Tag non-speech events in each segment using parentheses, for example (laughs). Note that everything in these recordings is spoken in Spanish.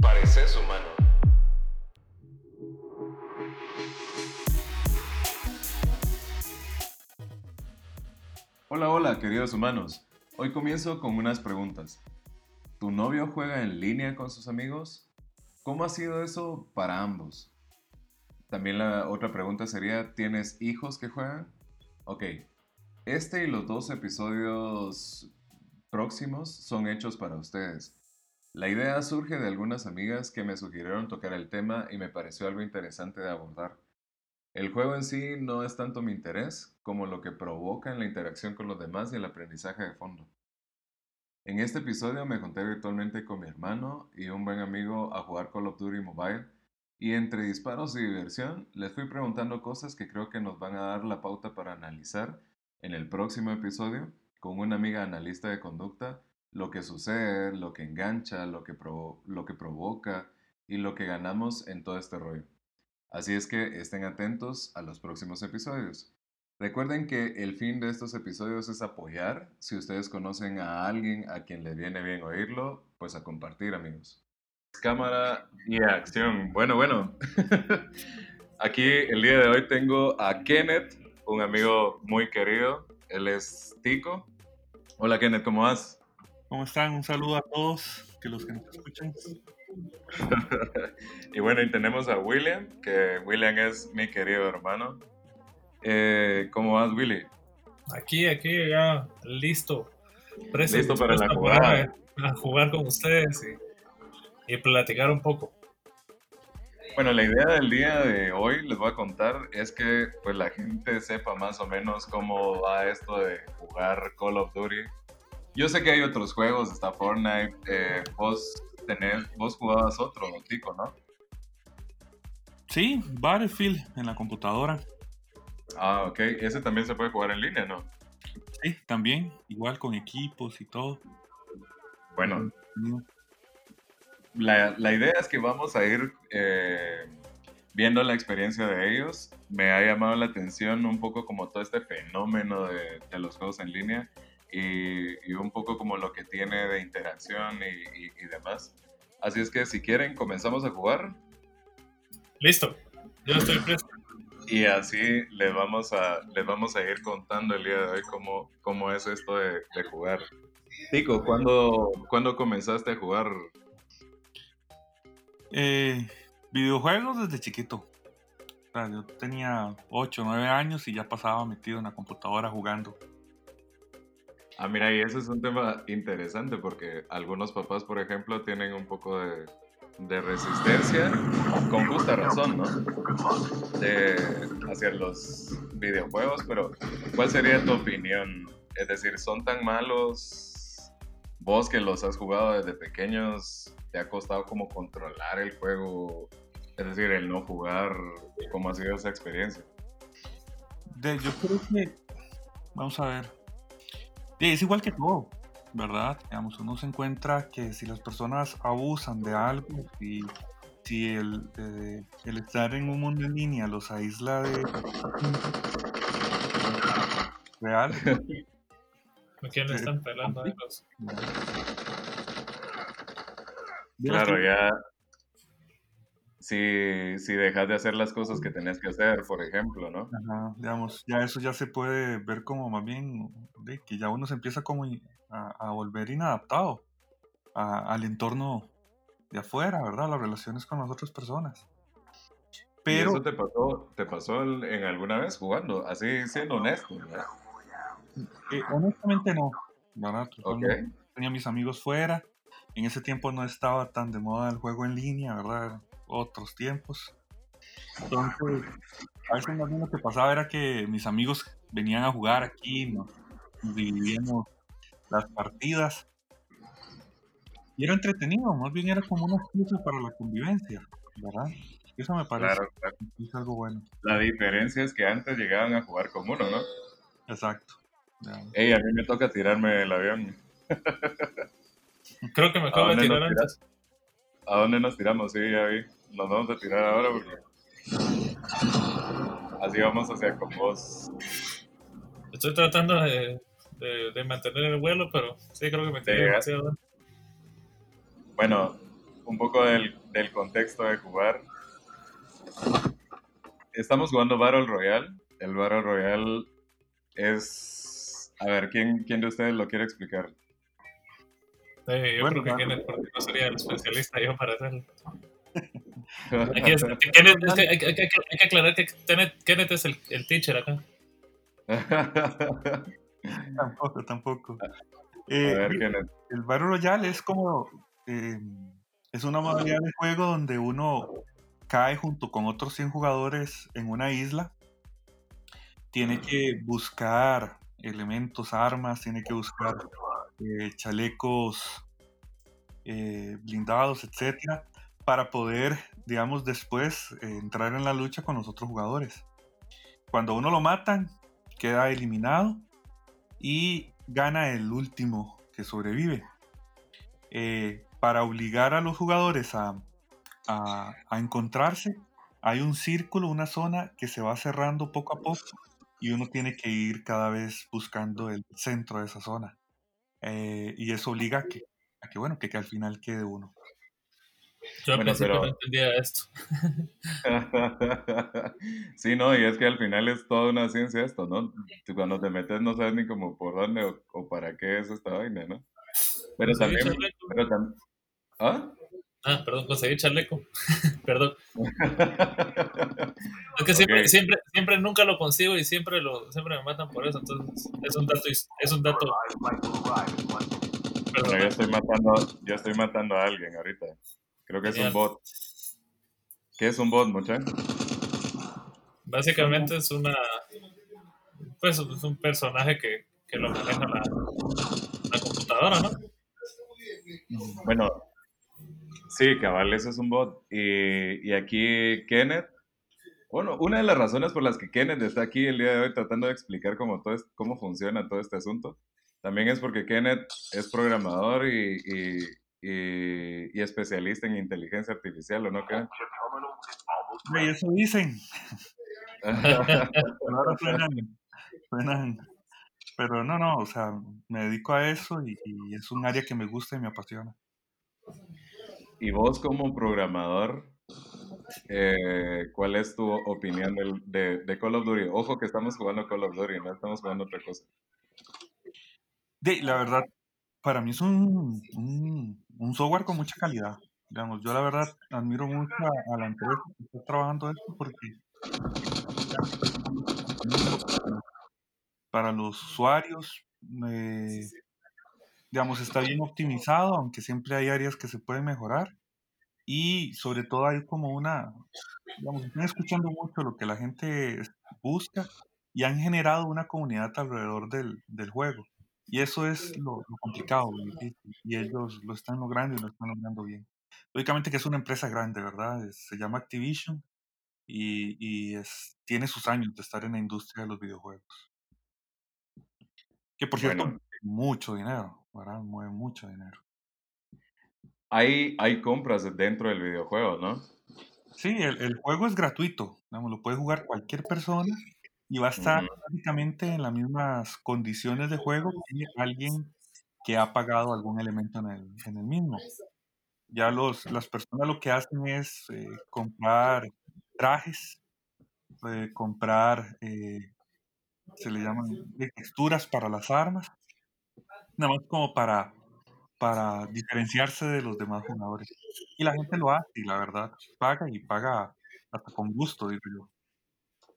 Pareces humano. Hola, hola, queridos humanos. Hoy comienzo con unas preguntas. ¿Tu novio juega en línea con sus amigos? ¿Cómo ha sido eso para ambos? También la otra pregunta sería, ¿tienes hijos que juegan? Ok, este y los dos episodios próximos son hechos para ustedes. La idea surge de algunas amigas que me sugirieron tocar el tema y me pareció algo interesante de abordar. El juego en sí no es tanto mi interés como lo que provoca en la interacción con los demás y el aprendizaje de fondo. En este episodio me junté virtualmente con mi hermano y un buen amigo a jugar Call of Duty Mobile y entre disparos y diversión les fui preguntando cosas que creo que nos van a dar la pauta para analizar en el próximo episodio con una amiga analista de conducta lo que sucede, lo que engancha, lo que, lo que provoca y lo que ganamos en todo este rollo. Así es que estén atentos a los próximos episodios. Recuerden que el fin de estos episodios es apoyar. Si ustedes conocen a alguien a quien le viene bien oírlo, pues a compartir, amigos. Cámara y acción. Bueno, bueno. (laughs) Aquí el día de hoy tengo a Kenneth, un amigo muy querido. Él es Tico. Hola Kenneth, ¿cómo vas? ¿Cómo están? Un saludo a todos que los que nos escuchan. (laughs) y bueno, y tenemos a William, que William es mi querido hermano. Eh, ¿Cómo vas, Willy? Aquí, aquí, ya listo. listo para la jugada. A jugar con ustedes y, platicar un poco. Bueno, la idea del día de hoy, les voy a contar, es que pues la gente sepa más o menos cómo va esto de jugar Call of Duty yo sé que hay otros juegos, está Fortnite, eh, vos tenés, vos jugabas otro, Tico, ¿no? Sí, Battlefield en la computadora. Ah, ok. Ese también se puede jugar en línea, ¿no? Sí, también, igual con equipos y todo. Bueno, la, idea es que vamos a ir eh, viendo la experiencia de ellos. Me ha llamado la atención un poco como todo este fenómeno de, de los juegos en línea y, un poco como lo que tiene de interacción y, demás. Así es que si quieren, comenzamos a jugar. Listo, yo estoy presto. Y así les vamos a, les vamos a ir contando el día de hoy cómo, cómo es esto de, jugar. Tico, ¿cuándo, ¿cuándo, comenzaste a jugar? Eh, videojuegos desde chiquito. yo tenía 8 o 9 años y ya pasaba metido en la computadora jugando. Ah, mira, y ese es un tema interesante porque algunos papás, por ejemplo, tienen un poco de, resistencia, con justa razón, ¿no? De, hacia los videojuegos, pero ¿cuál sería tu opinión? Es decir, ¿son tan malos vos que los has jugado desde pequeños? ¿Te ha costado como controlar el juego? Es decir, el no jugar, ¿cómo ha sido esa experiencia? De, yo creo que, vamos a ver, es igual que todo, ¿verdad? Digamos, uno se encuentra que si las personas abusan de algo y si el, el estar en un mundo en línea los aísla de real. (laughs) quién le están pelando? Claro, ya si, si dejas de hacer las cosas que tenés que hacer, por ejemplo, ¿no? Ajá, digamos, ya eso ya se puede ver como más bien que ya uno se empieza como a, volver inadaptado al entorno de afuera, ¿verdad? Las relaciones con las otras personas. Pero... ¿Y eso te pasó, te pasó en alguna vez jugando? Así siendo honesto, ¿verdad? Eh, honestamente no, ¿verdad? Tenía mis amigos fuera. En ese tiempo no estaba tan de moda el juego en línea, ¿verdad? Otros tiempos. Entonces, a veces más bien lo que pasaba era que mis amigos venían a jugar aquí, nos, dividíamos las partidas. Y era entretenido, más bien era como una excusa para la convivencia, ¿verdad? Eso me parece es algo bueno. La diferencia es que antes llegaban a jugar con uno, ¿no? Exacto. Ey, a mí me toca tirarme el avión. Creo que me acabo de tirar antes. ¿A dónde nos tiramos? Sí, ya vi nos vamos a tirar ahora porque así vamos hacia con vos. Estoy tratando de, de, mantener el vuelo, pero sí creo que me tiré demasiado. Bueno, un poco del, del contexto de jugar. Estamos jugando Battle Royale. El Battle Royale es... A ver, ¿quién, quién de ustedes lo quiere explicar? Eh, yo Bueno, creo que claro. Kenneth, porque no sería el especialista yo para hacerlo. Aquí es, Kenneth, es que hay, que- hay que- hay que aclarar que Kenneth, Kenneth es el, el teacher acá. (laughs) Tampoco, tampoco. A Eh, ver, Kenneth. el Battle Royale es como. eh, es una modalidad de juego donde uno cae junto con otros 100 jugadores en una isla. Tiene que buscar elementos, armas, tiene que buscar eh, chalecos eh, blindados, etcétera, para poder, digamos, después eh, entrar en la lucha con los otros jugadores. Cuando uno lo matan, queda eliminado y gana el último que sobrevive. Eh, para obligar a los jugadores a, a- a encontrarse, hay un círculo, una zona que se va cerrando poco a poco y uno tiene que ir cada vez buscando el centro de esa zona. Eh, y eso obliga a que, a que, bueno, que, que al final quede uno. Yo Bueno, pero- no entendía esto. (laughs) Sí, no, y es que al final es toda una ciencia esto, ¿no? Cuando te metes no sabes ni cómo por dónde o, o para qué es esta vaina, ¿no? Pero también, pero también, ¿ah? Ah, perdón, conseguí chaleco. (laughs) perdón. (laughs) Es que siempre, Ok. siempre, siempre nunca lo consigo y siempre lo, siempre me matan por eso. Entonces, es un dato, es un dato. Bueno, Perdón. yo estoy matando, yo estoy matando a alguien ahorita. Creo que es un Genial. bot. ¿Qué es un bot, muchacho? Básicamente es una, pues es un personaje que, que lo maneja la, la computadora, ¿no? Bueno, sí, cabal, eso es un bot. Y, y aquí Kenneth, bueno, una de las razones por las que Kenneth está aquí el día de hoy tratando de explicar cómo, todo es- cómo funciona todo este asunto, también es porque Kenneth es programador y, y, y- y especialista en inteligencia artificial, ¿o no, Kenneth? Y eso dicen. (laughs) Ahora suenan, suenan. Pero no, no, o sea, me dedico a eso y, y es un área que me gusta y me apasiona. y vos como programador, eh, ¿cuál es tu opinión del- de, de Call of Duty? Ojo que estamos jugando Call of Duty, no estamos jugando otra cosa. De, la verdad, para mí es un, un, un software con mucha calidad. Digamos, yo la verdad admiro mucho a, a la empresa que está trabajando esto porque para los usuarios, eh, digamos, está bien optimizado, aunque siempre hay áreas que se pueden mejorar. Y sobre todo hay como una, digamos, están escuchando mucho lo que la gente busca y han generado una comunidad alrededor del, del juego. Y eso es lo, lo complicado. Y ellos lo están logrando y lo están logrando bien. Lógicamente que es una empresa grande, ¿verdad? Es- se llama Activision y, y es, tiene sus años de estar en la industria de los videojuegos. Que por cierto, Bueno. mucho dinero, ¿verdad? Mueve mucho dinero. Hay, hay compras dentro del videojuego, ¿no? Sí, el, el juego es gratuito, digamos, lo puede jugar cualquier persona y va a estar Ujú. básicamente en las mismas condiciones de juego que alguien que ha pagado algún elemento en el, en el mismo. Ya los, las personas lo que hacen es eh, comprar trajes, eh, comprar, eh, se le llaman texturas para las armas, nada más como para, para diferenciarse de los demás jugadores. Y la gente lo hace y la verdad paga y paga hasta con gusto, digo yo.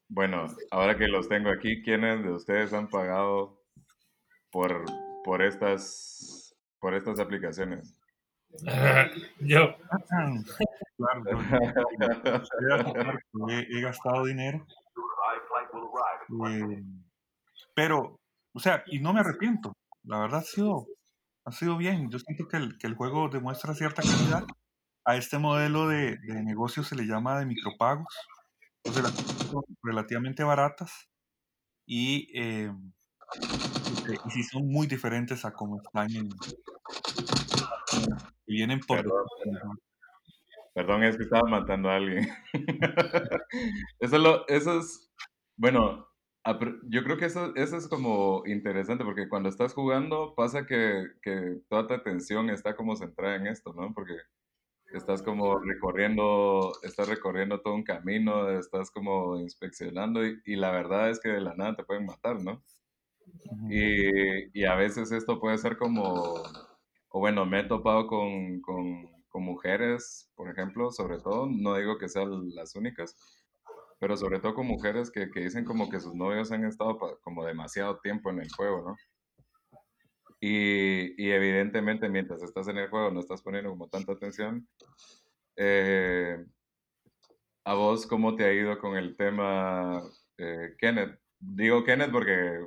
Bueno, ahora que los tengo aquí, ¿quiénes de ustedes han pagado por, por estas, por estas aplicaciones? Yo, Claro, yo- que he, he gastado dinero. eh, pero, o sea, y no me arrepiento. La verdad ha sido, ha sido bien. Yo siento que el, que el juego demuestra cierta calidad. A este modelo de, de negocio se le llama de micropagos. Relativamente baratas y, eh, eh, y sí son muy diferentes a como están en... Vienen por... Perdón. Perdón, es que estaba matando a alguien. (laughs) Eso, es lo, eso es, bueno, yo creo que eso, eso es como interesante porque cuando estás jugando pasa que, que toda tu atención está como centrada en esto, ¿no? Porque estás como recorriendo, estás recorriendo todo un camino, estás como inspeccionando y, y la verdad es que de la nada te pueden matar, ¿no? Y, y a veces esto puede ser como, o bueno, me he topado con, con, con mujeres, por ejemplo, sobre todo, no digo que sean las únicas, pero sobre todo con mujeres que, que dicen como que sus novios han estado como demasiado tiempo en el juego, ¿no? Y, y, evidentemente mientras estás en el juego no estás poniendo como tanta atención. Eh, ¿A vos cómo te ha ido con el tema, eh, Kenneth? Digo Kenneth porque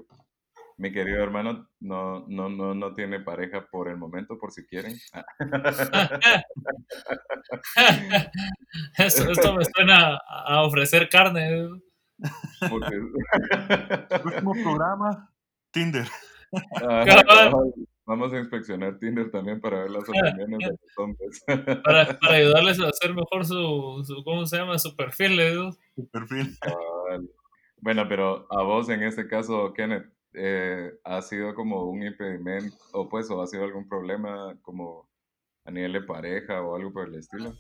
mi querido hermano no, no, no, no tiene pareja por el momento, por si quieren. (laughs) esto, me suena a ofrecer carne. El próximo programa, Tinder. (laughs) vamos a inspeccionar Tinder también para ver las opiniones de los hombres. (laughs) Para, para ayudarles a hacer mejor su, su ¿cómo se llama? Su perfil. ¿eh? Su perfil. Bueno, pero a vos en este caso, Kenneth, eh, ha sido como un impedimento o pues o ha sido algún problema como a nivel de pareja o algo por el estilo?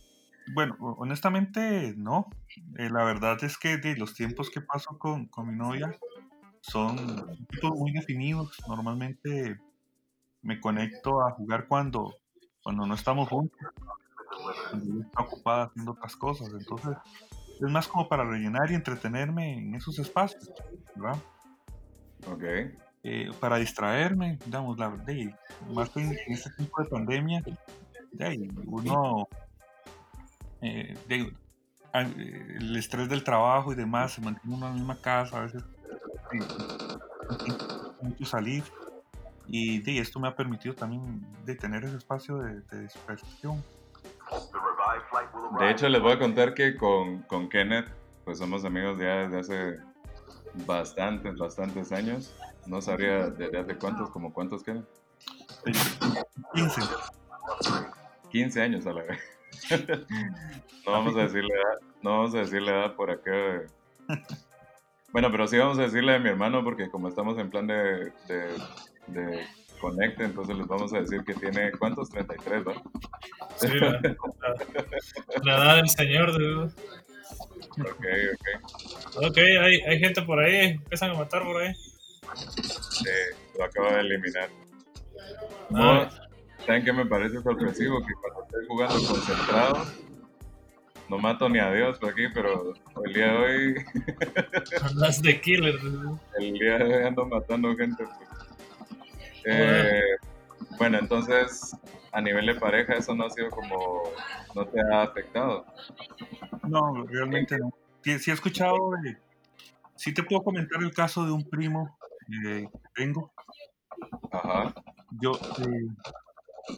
Bueno, honestamente no. Eh, la verdad es que de los tiempos que paso con, con mi novia son tiempos muy definidos. Normalmente me conecto a jugar cuando, cuando no estamos juntos. Cuando está ocupada haciendo otras cosas. Entonces, es más como para rellenar y entretenerme en esos espacios, ¿verdad? Ok. Eh, para distraerme, digamos, la, de, más en, en este tipo de pandemia, de, uno, eh, de, el estrés del trabajo y demás, se mantiene uno en la misma casa, a veces mucho salir, y de, esto me ha permitido también de tener ese espacio de, de dispersión. De hecho, les voy a contar que con, con Kenneth, pues somos amigos ya desde hace bastantes, bastantes años. No sabría desde hace cuántos, como cuántos quedan. 15. 15 años a la vez. (laughs) no vamos a decirle edad, no vamos a decirle edad por acá. (laughs) Bueno, pero sí vamos a decirle a mi hermano porque como estamos en plan de, de, de conecte, entonces les vamos a decir que tiene, ¿cuántos? 33, ¿no? Sí, la, la, edad del señor, dude. Ok, ok. Ok, hay, hay gente por ahí, empiezan a matar por ahí. Sí, lo acabo de eliminar. No, ¿Saben qué me parece sorpresivo? Que cuando estoy jugando concentrado, no mato ni a Dios por aquí, pero el día de hoy. (laughs) Andas de killer. El día de hoy ando matando gente. Eh, bueno, entonces, a nivel de pareja, eso no ha sido como. ¿No te ha afectado? No, realmente no. Sí, sí he escuchado. Eh, sí te puedo comentar el caso de un primo eh, que tengo. Ajá. Yo, eh,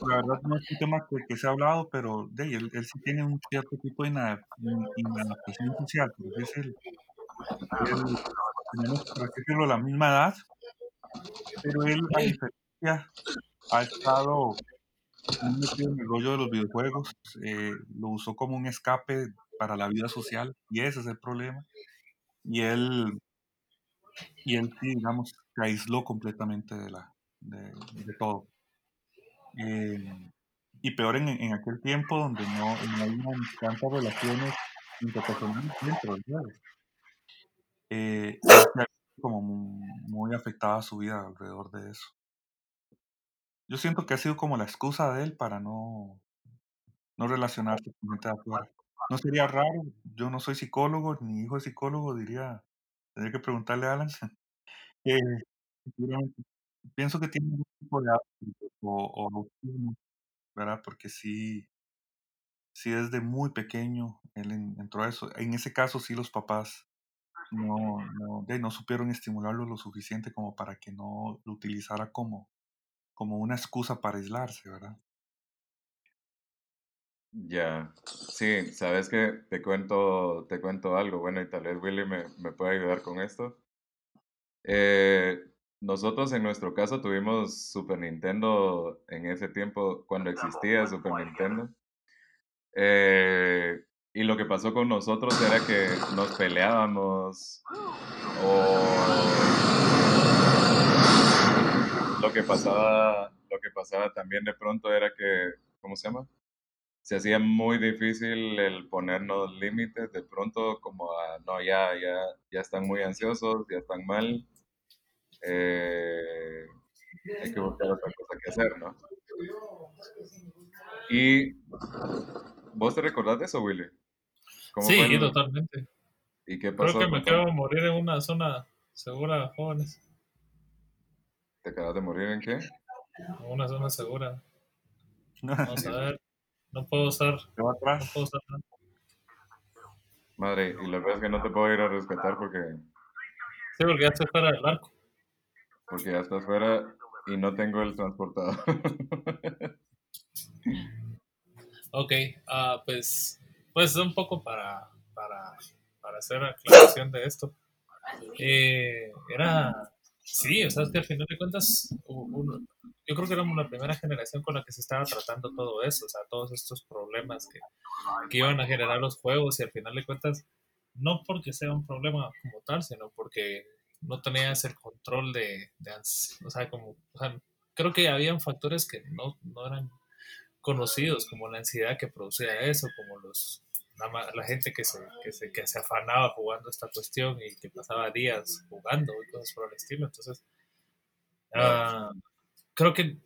la verdad no es un tema que, que se ha hablado, pero de él, él sí tiene un cierto tipo de inadaptación social, porque es el, él, tenemos, por decirlo, la misma edad, pero él, a diferencia, ha estado metido en el rollo de los videojuegos, eh, lo usó como un escape para la vida social, y ese es el problema. Y él, y él sí, digamos, se aisló completamente de, la, de, de todo. Eh, y peor en, en, aquel tiempo donde no, no había tantas relaciones interpersonales dentro del. Eh, como muy, afectada su vida alrededor de eso. Yo siento que ha sido como la excusa de él para no, no relacionarse con gente de afuera. No sería raro, yo no soy psicólogo, ni hijo de psicólogo, diría, tendría que preguntarle a Alan. (laughs) eh, pienso que tiene tipo de o, o ¿verdad? Porque sí, sí desde muy pequeño él entró a eso. En ese caso sí los papás no, no, no supieron estimularlo lo suficiente como para que no lo utilizara como, como una excusa para aislarse, ¿verdad? Ya, sí, sabes que te cuento, te cuento algo, bueno, y tal vez Willy me, me puede ayudar con esto. Eh, nosotros en nuestro caso tuvimos Super Nintendo en ese tiempo, cuando existía Super Nintendo. Eh, y lo que pasó con nosotros era que nos peleábamos o lo que pasaba, lo que pasaba también de pronto era que, ¿cómo se llama? se hacía muy difícil el ponernos límites de pronto como a, no, ya, ya, ya están muy ansiosos, ya están mal, eh, hay que buscar otra cosa que hacer, ¿no? Y vos te recordás de eso, Willy? sí, totalmente. ¿Y qué pasó? Creo que me acabo de morir en una zona segura, jóvenes. ¿Te acabas de morir en qué? En una zona segura. (laughs) Vamos a ver. No puedo usar. No puedo usar nada. Madre, y la verdad es que no te puedo ir a rescatar porque. Sí, porque ya estoy fuera del arco. Porque ya estás fuera y no tengo el transportador. ok, uh, pues, pues un poco para, para, para hacer aclaración de esto. Eh, era, sí, o sea, es que al final de cuentas, uno, yo creo que éramos la primera generación con la que se estaba tratando todo eso, o sea, todos estos problemas que, que iban a generar los juegos y al final de cuentas, no porque sea un problema como tal, sino porque no tenías el control de, de o sea, como, o sea, creo que habían factores que no, no eran conocidos, como la ansiedad que producía eso, como los la, la gente que se, que, se, que se afanaba jugando esta cuestión y que pasaba días jugando y cosas por el estilo. Entonces, uh, creo que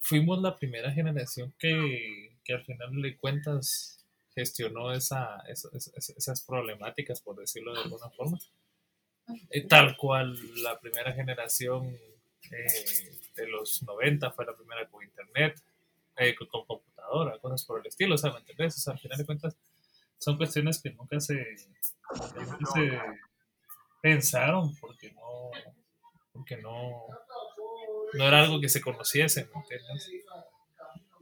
fuimos la primera generación que, que al final de cuentas gestionó esa, esas problemáticas, por decirlo de alguna forma. Eh, tal cual la primera generación eh, de los 90 fue la primera con internet, eh, con, computadora, cosas por el estilo, o sea, ¿me al final de cuentas son cuestiones que nunca se, pensaron porque no, porque no, no era algo que se conociese,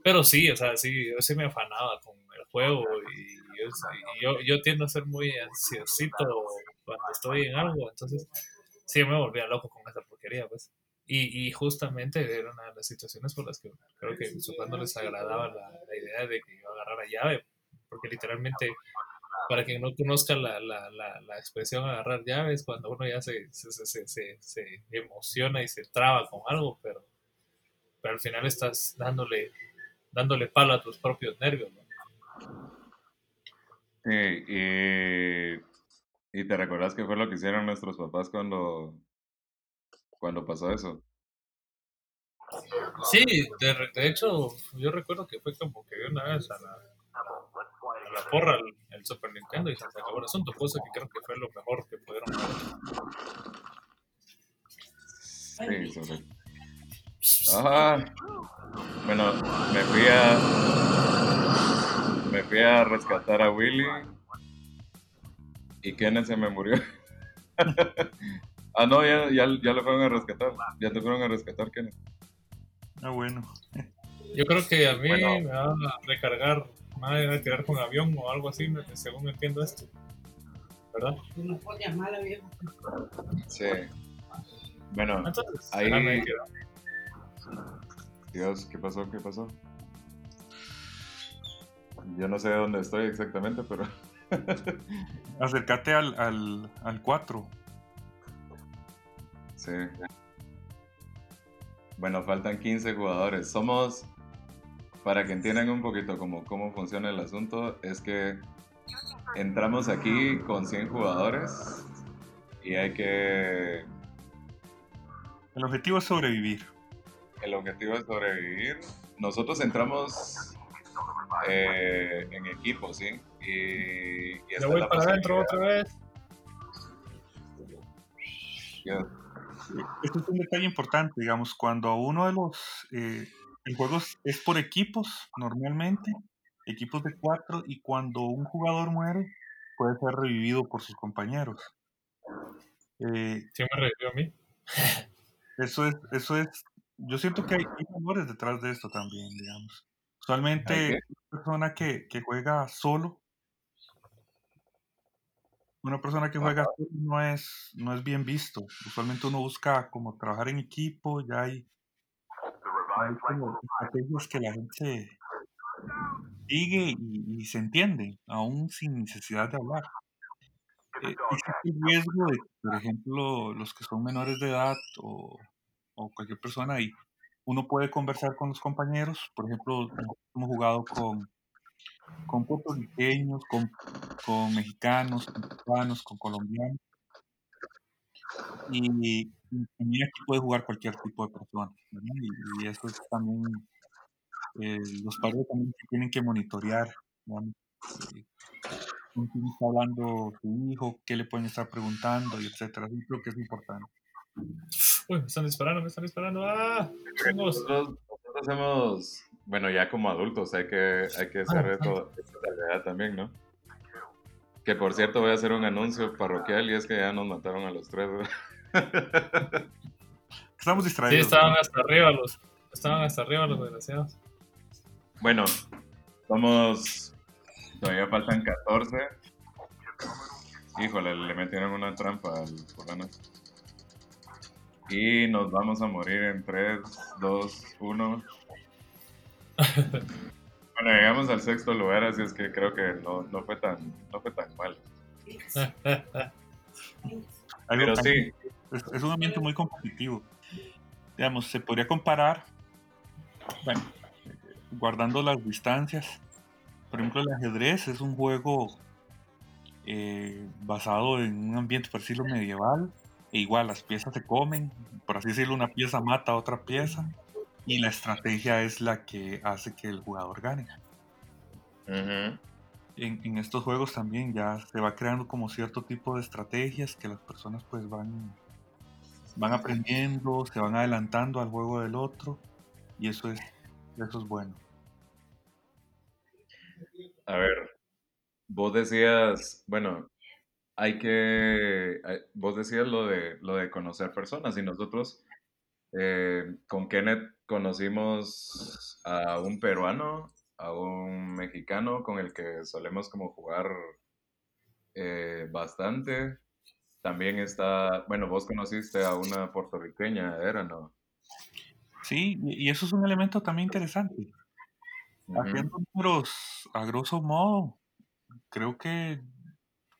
Pero sí, o sea, sí, yo sí me afanaba con el juego y yo, yo, tiendo a ser muy ansiosito cuando estoy en algo, entonces sí me volvía loco con esa porquería, pues. Y, y justamente era una de las situaciones por las que creo que cuando les agradaba la, la, idea de que yo agarrara llave, porque literalmente para quien no conozca la, la, la, expresión agarrar llaves, cuando uno ya se, se, se, se, emociona y se traba con algo, pero, pero al final estás dándole, dándole palo a tus propios nervios. Sí, y, y, te recuerdas qué fue lo que hicieron nuestros papás cuando, cuando pasó eso. Sí, de, de hecho, yo recuerdo que fue como que una vez a la, la porra el, Super Nintendo y se acabó el asunto, cosa que creo que fue lo mejor que pudieron hacer. Sí, sobre. Ajá. Bueno, me fui a. Me fui a rescatar a Willy. Y Kenneth se me murió. (laughs) ah, no, ya, ya, ya lo fueron a rescatar. Ya te fueron a rescatar, Kenneth. Ah, bueno. Yo creo que a mí me van a recargar van a tirar con avión o algo así, según entiendo esto. ¿Verdad? No mal avión. Sí. Bueno, ahí... Dios, ¿qué pasó? ¿Qué pasó? Yo no sé dónde estoy exactamente, pero... (laughs) Acércate al, al, al 4. Sí. Bueno, faltan 15 jugadores. Somos para que entiendan un poquito cómo, cómo funciona el asunto, es que entramos aquí con 100 jugadores y hay que... El objetivo es sobrevivir. El objetivo es sobrevivir. Nosotros entramos eh, en equipo, ¿sí? Y, y voy para adentro otra vez. Este es un detalle importante, digamos, cuando uno de los eh, el juego es por equipos normalmente, equipos de cuatro, y cuando un jugador muere, puede ser revivido por sus compañeros. Eh, ¿Quién me revivió a mí? Eso es, eso es, yo siento que hay, valores detrás de esto también, digamos. Usualmente una persona que, que, juega solo, una persona que juega no es, no es bien visto. Usualmente uno busca como trabajar en equipo, ya hay hay como estrategias que la gente sigue y, se entiende, aún sin necesidad de hablar. Eh, el riesgo de, por ejemplo, los que son menores de edad o, o cualquier persona y uno puede conversar con los compañeros. Por ejemplo, hemos jugado con, con puertorriqueños, con, con mexicanos, con cubanos, con colombianos. Y, y, aquí puede jugar cualquier tipo de persona. Y, eso es también, eh, los padres también tienen que monitorear. Eh, con quién está hablando su hijo, qué le pueden estar preguntando, y etcétera. Yo creo que es importante. Uy, me están disparando, me están disparando. ¡Ah! Nosotros, nosotros hemos, bueno, ya como adultos hay que, hay que hacer esto, esta también, ¿no? Que por cierto voy a hacer un anuncio parroquial y es que ya nos mataron a los tres. (laughs) Estamos distraídos. Sí, estaban hasta arriba los, estaban hasta arriba los desgraciados. Bueno, somos, todavía faltan 14. Híjole, le metieron una trampa al fulano. Y nos vamos a morir en 3, 2, 1. (laughs) bueno, llegamos al sexto lugar, así es que creo que no, no fue, tan, no fue tan mal. (laughs) Pero sí. Es, un ambiente muy competitivo. Digamos, se podría comparar, bueno, guardando las distancias. Por ejemplo, el ajedrez es un juego eh, basado en un ambiente, por decirlo, medieval e igual las piezas se comen, por así decirlo, una pieza mata a otra pieza y la estrategia es la que hace que el jugador gane. en, estos juegos también ya se va creando como cierto tipo de estrategias que las personas pues van, van aprendiendo, se van adelantando al juego del otro y eso es, eso es bueno. A ver, vos decías, bueno, hay que, vos decías lo de, lo de conocer personas y nosotros eh, con Kenneth conocimos a un peruano, a un mexicano con el que solemos como jugar eh, bastante. También está, bueno, vos conociste a una puertorriqueña, ¿era, no? Sí, y eso es un elemento también interesante. Haciendo números a grosso modo, creo que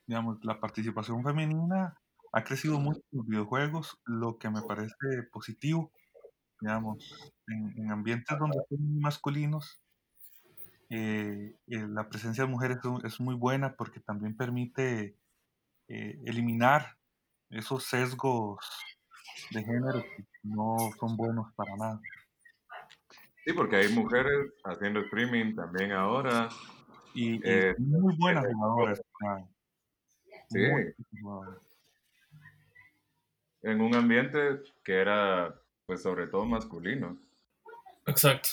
digamos, la participación femenina ha crecido mucho en los videojuegos, lo que me parece positivo, digamos, en, ambientes donde son masculinos, eh, eh, la presencia de mujeres es muy buena porque también permite eh, eliminar esos sesgos de género que no son buenos para nada. Sí, porque hay mujeres haciendo streaming también ahora. Y, muy buenas jugadoras. Sí. En un ambiente que era, pues, sobre todo masculino. Exacto.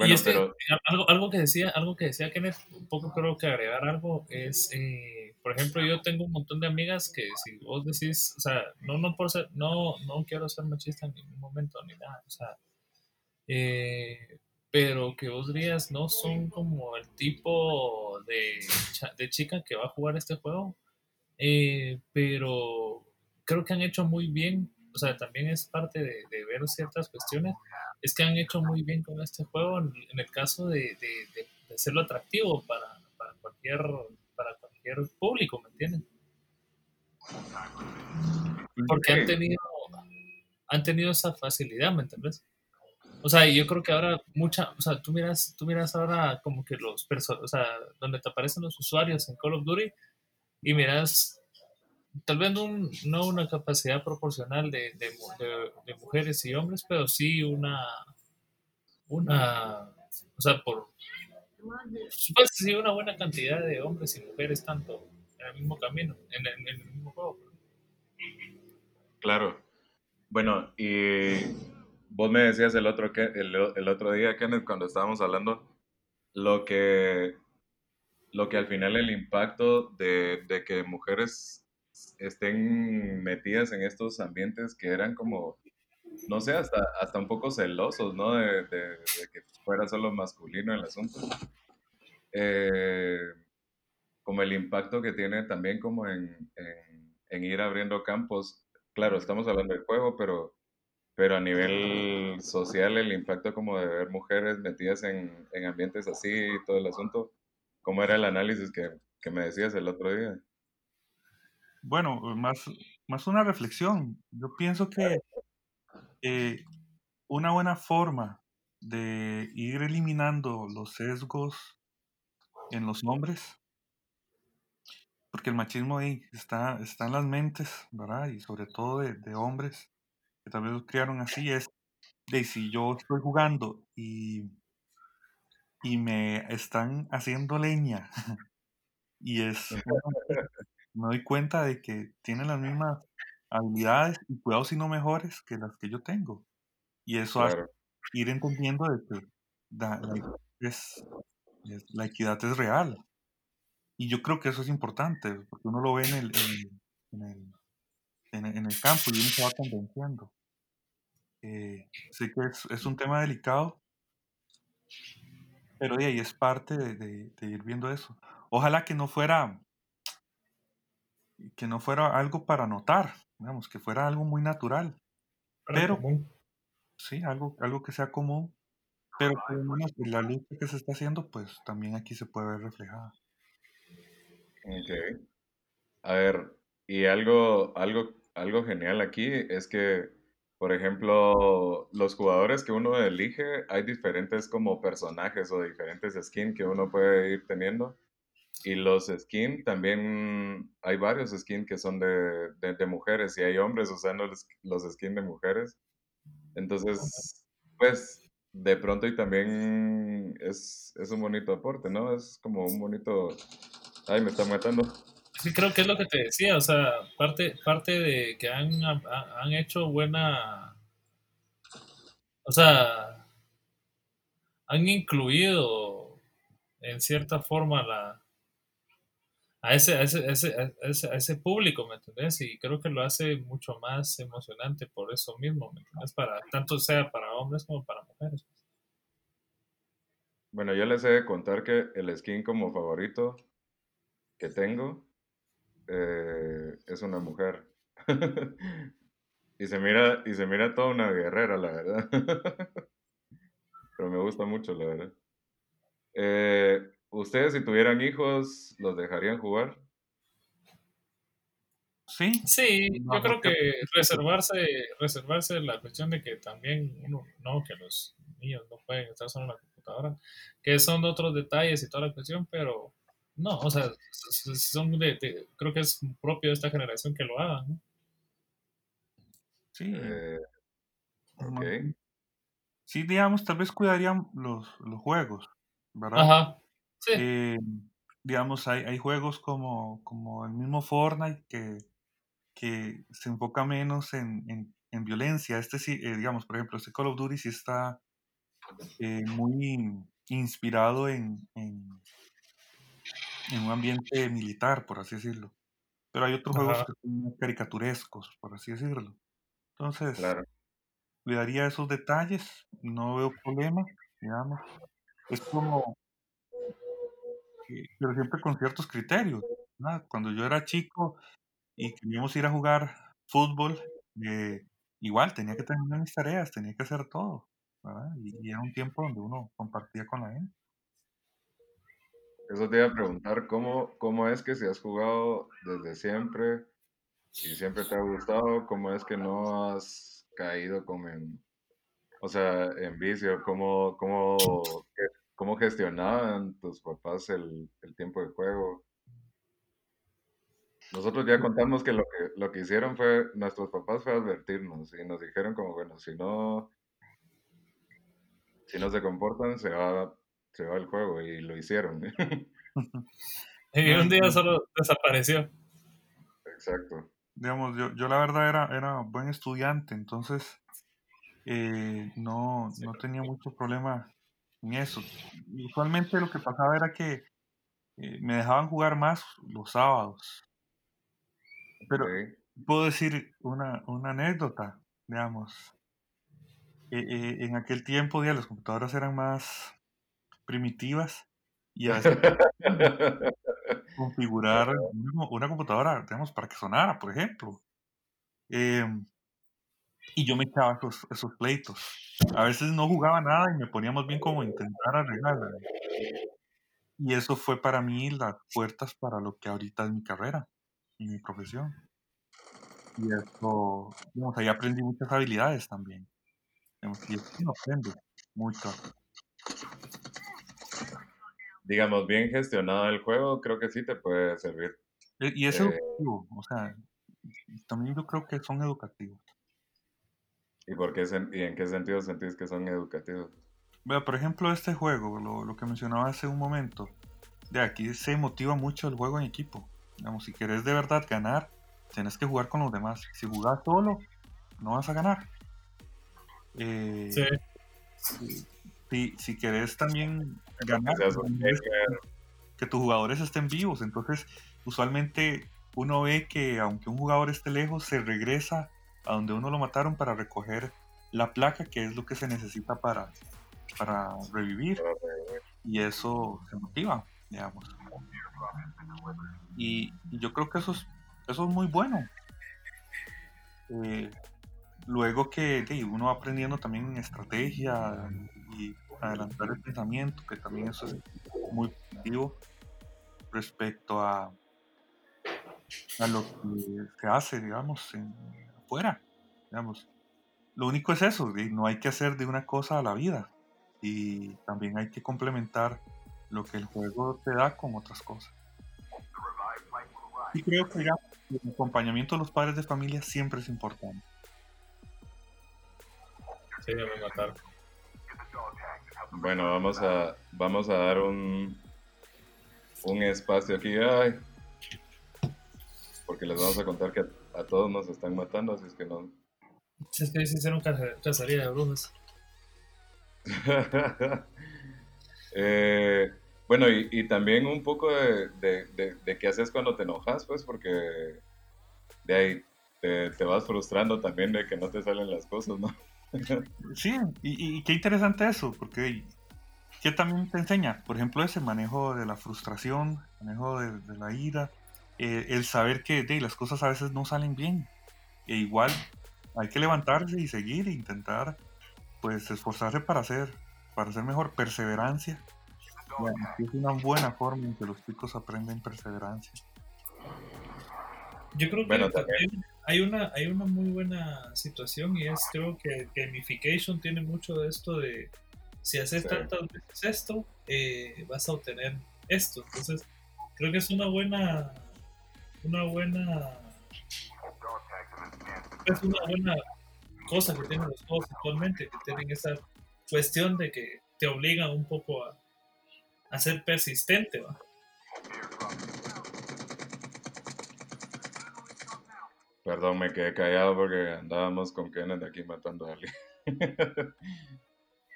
y es pero... algo, algo, que decía, algo que decía Kenneth, un poco creo que agregar algo es, eh, por ejemplo, yo tengo un montón de amigas que si vos decís, o sea, no, no por ser, no, no quiero ser machista en ningún momento ni nada, o sea, eh, pero que vos dirías no son como el tipo de, de chica que va a jugar este juego, eh, pero creo que han hecho muy bien, o sea, también es parte de, ver ciertas cuestiones, es que han hecho muy bien con este juego en, el caso de, de, hacerlo atractivo para, para, cualquier, para cualquier público, ¿me entienden? Porque han tenido, han tenido esa facilidad, ¿me entiendes? O sea, yo creo que ahora mucha, o sea, tú miras, tú miras ahora como que los o sea, donde te aparecen los usuarios en Call of Duty y miras, tal vez no, una capacidad proporcional de, de, mujeres y hombres, pero sí una, una, o sea, por, pues, una buena cantidad de hombres y mujeres tanto en el mismo camino, en el, mismo juego. Claro. Bueno, y vos me decías el otro, el, otro día, Kenneth, cuando estábamos hablando, lo que, lo que al final el impacto de que mujeres estén metidas en estos ambientes que eran como, no sé, hasta, hasta un poco celosos, ¿no? De, de, que fuera solo masculino el asunto. Eh, como el impacto que tiene también como en, en, en, ir abriendo campos. Claro, estamos hablando del juego, pero pero a nivel social el impacto como de ver mujeres metidas en, en ambientes así y todo el asunto, ¿cómo era el análisis que, que, me decías el otro día? Bueno, más, más una reflexión. Yo pienso que eh, una buena forma de ir eliminando los sesgos en los hombres, porque el machismo ahí está, está en las mentes, ¿verdad? Y sobre todo de, hombres que tal vez los criaron así, es de si yo estoy jugando y, y me están haciendo leña (laughs) y es (laughs) me doy cuenta de que tienen las mismas habilidades y cuidado si no mejores que las que yo tengo. Y eso hace ir entendiendo de que la, equidad es real. Y yo creo que eso es importante, porque uno lo ve en el, en, el, en el, campo y uno se va convenciendo. Eh, sé que es, un tema delicado, pero de ahí es parte de, ir viendo eso. Ojalá que no fuera que no fuera algo para notar, digamos, que fuera algo muy natural. pero sí, algo, algo que sea común, pero por lo menos la lucha que se está haciendo, pues también aquí se puede ver reflejada. Ok. A ver, y algo, algo, algo genial aquí es que, por ejemplo, los jugadores que uno elige, hay diferentes como personajes o diferentes skins que uno puede ir teniendo. Y los skins también, hay varios skins que son de, de, mujeres y hay hombres usando los, los skins de mujeres. Entonces, pues, de pronto y también es, es un bonito aporte, ¿no? Es como un bonito... Ay, me está matando. Sí, creo que es lo que te decía, o sea, parte, parte de que han, han hecho buena... O sea, han incluido en cierta forma la, a ese, a ese, ese, a ese, público, ¿me entendés? Y creo que lo hace mucho más emocionante por eso mismo, ¿me entendés? Para, tanto sea para hombres como para mujeres. Bueno, yo les he de contar que el skin como favorito que tengo eh, es una mujer. (laughs) y se mira, y se mira toda una guerrera, la verdad. (laughs) Pero me gusta mucho, la verdad. Eh, ¿Ustedes si tuvieran hijos, los dejarían jugar? Sí. Sí, yo creo que reservarse, reservarse la cuestión de que también uno, no, que los niños no pueden estar solo en la computadora, que son otros detalles y toda la cuestión, pero no, o sea, son de, creo que es propio de esta generación que lo hagan, ¿no? Sí. Eh, Sí, digamos, tal vez cuidarían los, los juegos, ¿verdad? Ajá. Eh, digamos, hay, hay juegos como, como el mismo Fortnite que, que se enfoca menos en, en, violencia. Este sí, eh, digamos, por ejemplo, este Call of Duty sí está eh, muy inspirado en, en, un ambiente militar, por así decirlo. Pero hay otros juegos que son caricaturescos, por así decirlo. Entonces, cuidaría esos detalles, no veo problema, digamos. Es como, pero siempre con ciertos criterios. Cuando yo era chico y queríamos ir a jugar fútbol, eh, igual tenía que terminar mis tareas, tenía que hacer todo. Y, era un tiempo donde uno compartía con la gente. Eso te iba a preguntar, ¿cómo, cómo es que si has jugado desde siempre y siempre te ha gustado, cómo es que no has caído como en, o sea, en vicio, cómo, cómo, ¿Cómo gestionaban tus papás el, tiempo de juego? Nosotros ya contamos que lo que lo que hicieron fue, nuestros papás fue advertirnos y nos dijeron como, bueno, si no, si no se comportan, se va, se va el juego y lo hicieron. (laughs) y un día solo desapareció. Exacto. Digamos, yo, yo la verdad era, era buen estudiante, entonces eh, no, no tenía mucho problema en eso. Usualmente lo que pasaba era que eh, me dejaban jugar más los sábados. Pero puedo decir una, una anécdota, digamos. Eh, eh, en aquel tiempo ya las computadoras eran más primitivas y a veces (laughs) configurar una computadora, digamos, para que sonara, por ejemplo. Y yo me echaba esos, esos pleitos. A veces no jugaba nada y me poníamos bien como intentar arreglarla. Y eso fue para mí las puertas para lo que ahorita es mi carrera y mi profesión. Y eso, digamos, ahí aprendí muchas habilidades también. y eso aprende mucho. digamos, bien gestionado el juego, creo que sí te puede servir. Y es educativo, o sea, también yo creo que son educativos. ¿Y, por qué, y en qué sentido sentís que son educativos? Vea, por ejemplo, este juego, lo, lo, que mencionaba hace un momento, de aquí se motiva mucho el juego en equipo. Digamos, si querés de verdad ganar, tienes que jugar con los demás. Si jugás solo, no vas a ganar. Eh, sí. Si, si querés también ganar, que tus jugadores estén vivos. Entonces, usualmente uno ve que aunque un jugador esté lejos, se regresa a donde uno lo mataron para recoger la placa, que es lo que se necesita para, para revivir. Y eso se motiva, digamos. Y, yo creo que eso es, eso es muy bueno. Eh, luego que uno va aprendiendo también estrategia y adelantar el pensamiento, que también eso es muy positivo respecto a, a lo que se hace, digamos, en, afuera. Digamos. Lo único es eso, no hay que hacer de una cosa a la vida y también hay que complementar lo que el juego te da con otras cosas. Y creo que el acompañamiento de los padres de familia siempre es importante. Sí, me matar. Bueno, vamos a, vamos a dar un, un espacio aquí. Ay, porque les vamos a contar que a, todos nos están matando, así es que no. es que hicieron cacería de brujas. (laughs) eh, bueno, y, también un poco de, de, qué haces cuando te enojas, pues, porque de ahí te, te, vas frustrando también de que no te salen las cosas, ¿no? (laughs) sí, y, qué interesante eso, porque ¿qué también te enseña? Por ejemplo, ese manejo de la frustración, manejo de, la ira, eh, el saber que de, las cosas a veces no salen bien, e igual hay que levantarse y seguir e intentar, pues, esforzarse para hacer, para hacer mejor, perseverancia. Es una buena forma en que los chicos aprenden perseverancia. Yo creo que también. hay una, hay una muy buena situación y es creo que gamification tiene mucho de esto de si haces tantas veces esto, eh, vas a obtener esto. Entonces, creo que es una buena, una buena, es una buena cosa que tienen los juegos actualmente, que tienen esa cuestión de que te obligan un poco a, a ser persistente. ¿va? Perdón, me quedé callado porque andábamos con Kenneth aquí matando a alguien. (laughs)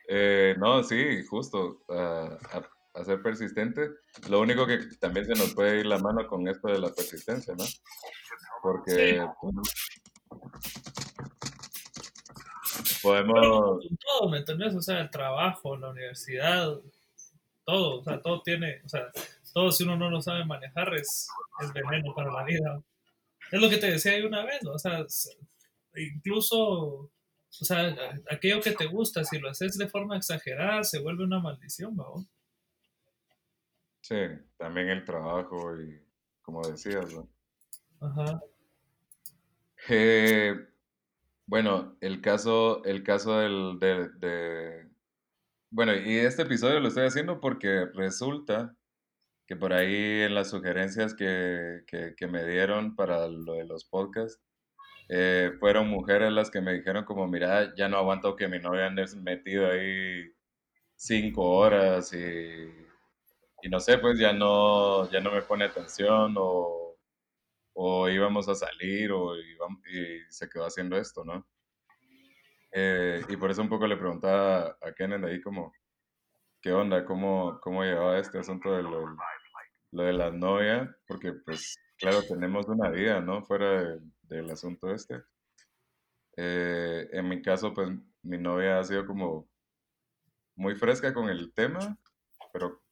Eh, no, sí, justo, a, ser persistente. Lo único que también se nos puede ir la mano con esto de la persistencia, ¿no? Porque podemos... todo, ¿me entendés? O sea, el trabajo, la universidad, todo, o sea, todo tiene, o sea, todo si uno no lo sabe manejar es, es veneno para la vida. Es lo que te decía una vez, ¿no? O sea, incluso, o sea, aquello que te gusta, si lo haces de forma exagerada, se vuelve una maldición, ¿no? Sí, también el trabajo y como decías, ¿no? Ajá. Eh, bueno, el caso, el caso del, de, bueno, y este episodio lo estoy haciendo porque resulta que por ahí en las sugerencias que, que, me dieron para lo de los podcasts, eh, fueron mujeres las que me dijeron como, mira, ya no aguanto que mi novia ande metido ahí cinco horas y, y, no sé, pues ya no, ya no me pone atención o, o íbamos a salir o íbamos, y se quedó haciendo esto, ¿no? Eh, y por eso un poco le preguntaba a Kenneth ahí como, ¿qué onda? ¿Cómo, cómo llevaba este asunto de lo, de la novia? Porque pues claro, tenemos una vida, ¿no? Fuera del asunto este. Eh, en mi caso, pues mi novia ha sido como muy fresca con el tema, pero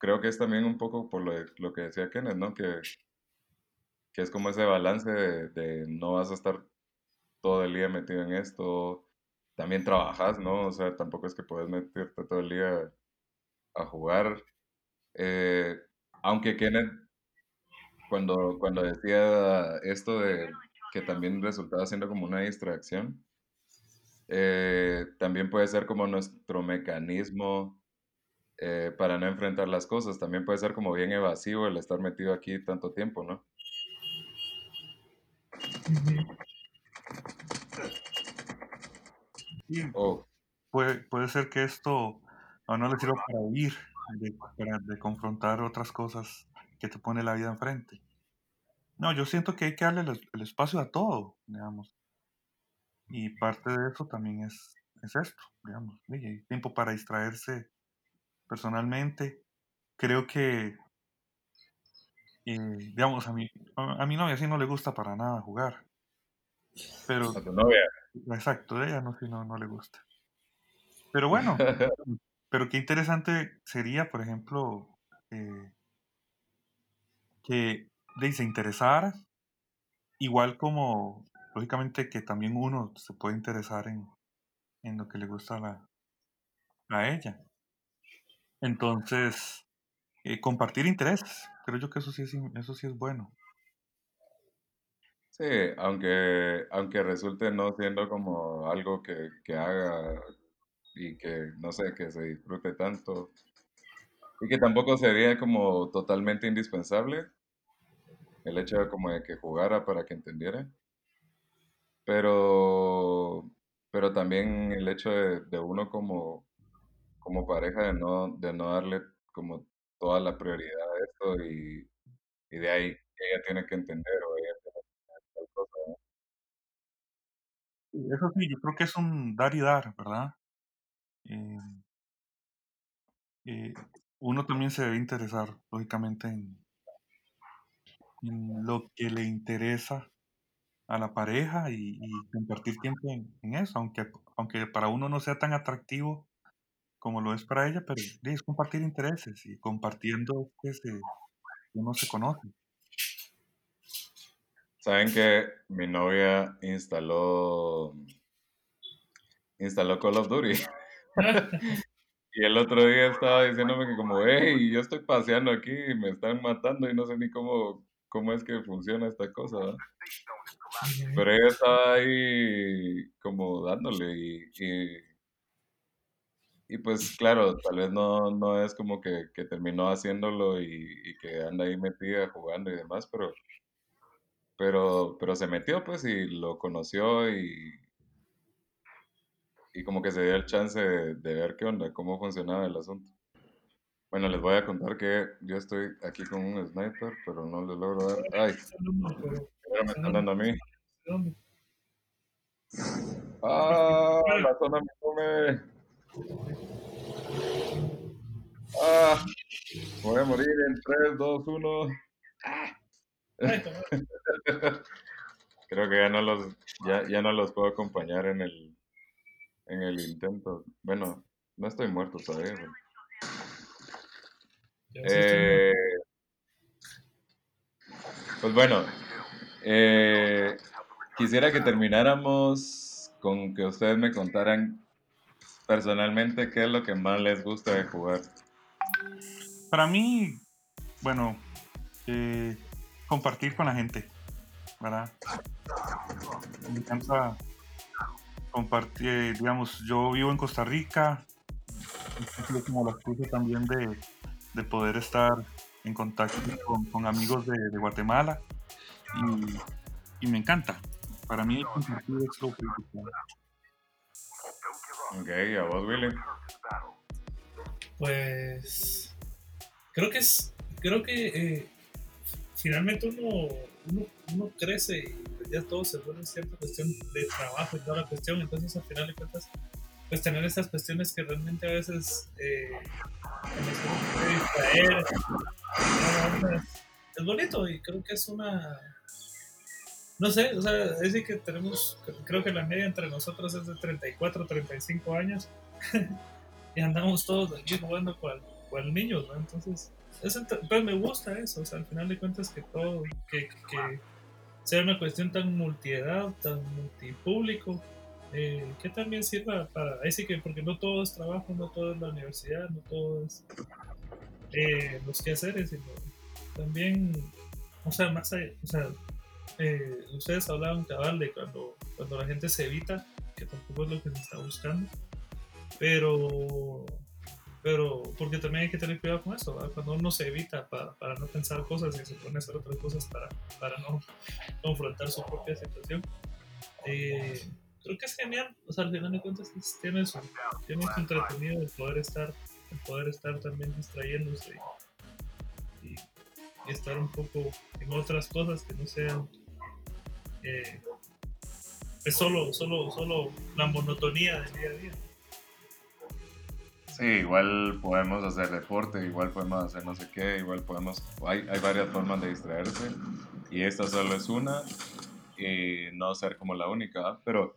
creo que es también un poco por lo, lo que decía Kenneth, ¿no? Que, que es como ese balance de, no vas a estar todo el día metido en esto, también trabajas, ¿no? O sea, tampoco es que puedes meterte todo el día a jugar. Eh, aunque Kenneth, cuando, cuando decía esto de que también resultaba siendo como una distracción, eh, también puede ser como nuestro mecanismo eh, para no enfrentar las cosas. También puede ser como bien evasivo el estar metido aquí tanto tiempo, ¿no? Oh. Puede, puede ser que esto a no le sirva para huir, de, de confrontar otras cosas que te pone la vida enfrente. No, yo siento que hay que darle el, espacio a todo, digamos. Y parte de eso también es, es esto, digamos. Hay tiempo para distraerse personalmente. Creo que, eh, digamos, a mi, a, mi novia sí no le gusta para nada jugar. Pero, a tu novia. Exacto, ella no, sí, no, no le gusta. Pero bueno, (laughs) pero qué interesante sería, por ejemplo, eh, que se interesara, igual como, lógicamente, que también uno se puede interesar en, en lo que le gusta a, la, a ella. Entonces, eh, compartir intereses, creo yo que eso sí es, eso sí es bueno. Sí, aunque, aunque resulte no siendo como algo que, que haga y que, no sé, que se disfrute tanto. Y que tampoco sería como totalmente indispensable, el hecho de como de que jugara para que entendiera. Pero, pero también el hecho de, uno como, como pareja de no, de no darle como toda la prioridad a esto y, de ahí ella tiene que entender o ella tiene que entender tal cosa. Eso sí, yo creo que es un dar y dar, ¿verdad? Eh, eh, uno también se debe interesar, lógicamente, en, lo que le interesa a la pareja y, compartir tiempo en, eso, aunque, aunque para uno no sea tan atractivo como lo es para ella, pero es compartir intereses y compartiendo que uno se conoce. Saben que mi novia instaló instaló Call of Duty. (laughs) y el otro día estaba diciéndome que como, hey, yo estoy paseando aquí y me están matando y no sé ni cómo, cómo es que funciona esta cosa. Pero ella estaba ahí como dándole y, y, pues claro, tal vez no, no es como que, terminó haciéndolo y, que anda ahí metida jugando y demás, pero, pero, pero se metió pues y lo conoció y, y como que se dio el chance de, de ver qué onda, cómo funcionaba el asunto. Bueno, les voy a contar que yo estoy aquí con un sniper, pero no les logro dar. ¡Ay! Ahora me están dando a mí. ¡Ah! La zona me come. ¡Ah! Voy a morir en 3, 2, 1. Creo que ya no los, ya, ya no los puedo acompañar en el, en el intento. Bueno, no estoy muerto todavía. Eh, pues bueno, eh, quisiera que termináramos con que ustedes me contaran personalmente qué es lo que más les gusta de jugar. Para mí, bueno, eh, compartir con la gente, ¿verdad? Me encanta compartir, digamos, yo vivo en Costa Rica, como la excusa también de, de poder estar en contacto con, amigos de, Guatemala y, me encanta. Para mí compartir es lo principal. Ok, ¿a vos, Willy? Pues creo que es, creo que eh, finalmente uno, uno, crece y ya todo se vuelve cierta cuestión de trabajo y toda la cuestión, entonces al final de cuentas pues tener esas cuestiones que realmente a veces eh, es bonito y creo que es una no sé, o sea, es que tenemos, creo que la media entre nosotros es de 34, 35 años (laughs) y andamos todos aquí jugando cual, cual niños, ¿no? Entonces, pues me gusta eso, o sea, al final de cuentas que todo, que, que sea una cuestión tan multiedad, tan multipúblico, eh, que también sirva para, ahí sí que, porque no todo es trabajo, no todo es la universidad, no todo es eh, los quehaceres, sino también, o sea, más allá, o sea, ustedes hablaban cabal de cuando, cuando la gente se evita, que tampoco es lo que se está buscando, pero pero porque también hay que tener cuidado con eso, cuando uno se evita para, para, no pensar cosas y se pone a hacer otras cosas para, para no confrontar su propia situación. Eh, creo que es genial, o sea, al final de cuentas tiene su, entretenido de poder estar, de poder estar también distrayéndose y, estar un poco en otras cosas que no sean eh, es solo, solo, solo la monotonía del día a día. Sí, igual podemos hacer deporte, igual podemos hacer no sé qué, igual podemos, hay, hay varias formas de distraerse y esta solo es una y no ser como la única, pero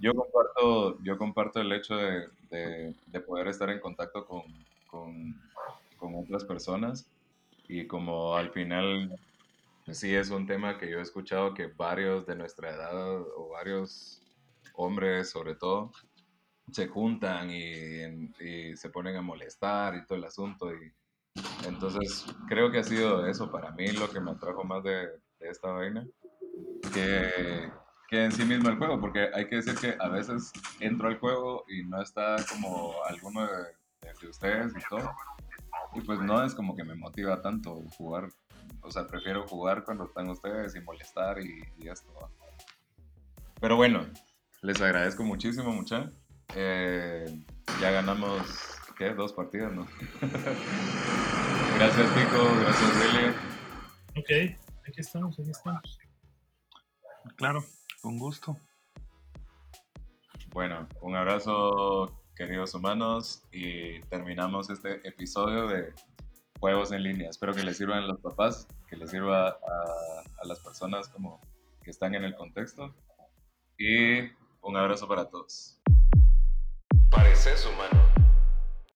yo comparto, yo comparto el hecho de, de, poder estar en contacto con, con, con, otras personas y como al final sí es un tema que yo he escuchado que varios de nuestra edad o varios hombres sobre todo se juntan y, se ponen a molestar y todo el asunto. Y, entonces creo que ha sido eso para mí lo que me atrajo más de, esta vaina que, que, en sí mismo el juego, porque hay que decir que a veces entro al juego y no está como alguno de, ustedes y todo. Y pues no es como que me motiva tanto jugar. O sea, prefiero jugar cuando están ustedes y molestar y, y esto. Pero bueno, les agradezco muchísimo, muchachos. Eh, ya ganamos, ¿qué? Dos partidas, ¿no? (laughs) gracias, Pico. Gracias, Willy. Ok, aquí estamos, aquí estamos. Claro, con gusto. Bueno, un abrazo, queridos humanos, y terminamos este episodio de Juegos en línea. Espero que les sirvan a los papás, que les sirva a, a las personas como que están en el contexto. Y un abrazo para todos. Pareces humano.